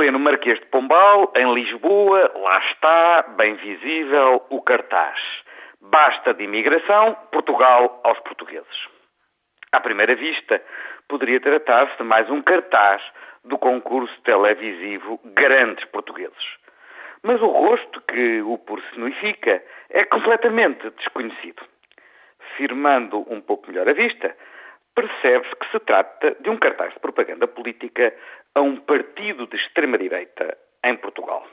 Em pleno Marquês de Pombal, em Lisboa, lá está, bem visível, o cartaz. Basta de imigração, Portugal aos portugueses. À primeira vista, poderia tratar-se de mais um cartaz do concurso televisivo Grandes Portugueses. Mas o rosto que o personifica é completamente desconhecido. Firmando um pouco melhor a vista, percebe-se que se trata de um cartaz de propaganda política a um partido de extrema-direita em Portugal.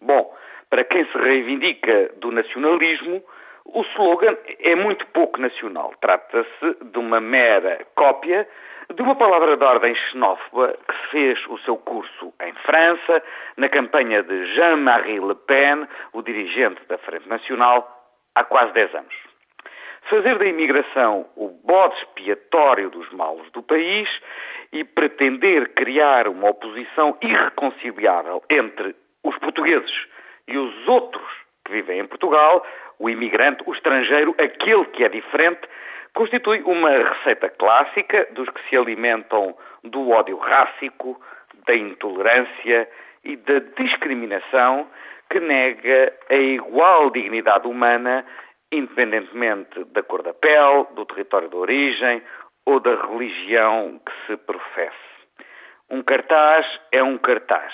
Bom, para quem se reivindica do nacionalismo, o slogan é muito pouco nacional. Trata-se de uma mera cópia de uma palavra de ordem xenófoba que fez o seu curso em França, na campanha de Jean-Marie Le Pen, o dirigente da Frente Nacional, há quase 10 anos. Fazer da imigração o bode expiatório dos males do país e pretender criar uma oposição irreconciliável entre os portugueses e os outros que vivem em Portugal, o imigrante, o estrangeiro, aquele que é diferente, constitui uma receita clássica dos que se alimentam do ódio rássico, da intolerância e da discriminação que nega a igual dignidade humana, independentemente da cor da pele, do território de origem ou da religião que se professe. Um cartaz é um cartaz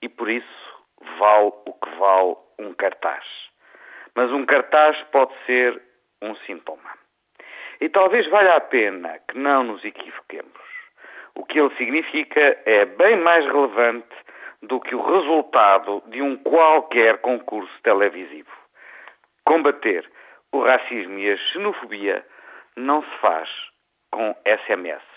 e por isso vale o que vale um cartaz. Mas um cartaz pode ser um sintoma. E talvez valha a pena que não nos equivoquemos. O que ele significa é bem mais relevante do que o resultado de um qualquer concurso televisivo. Combater o racismo e a xenofobia não se faz com SMS.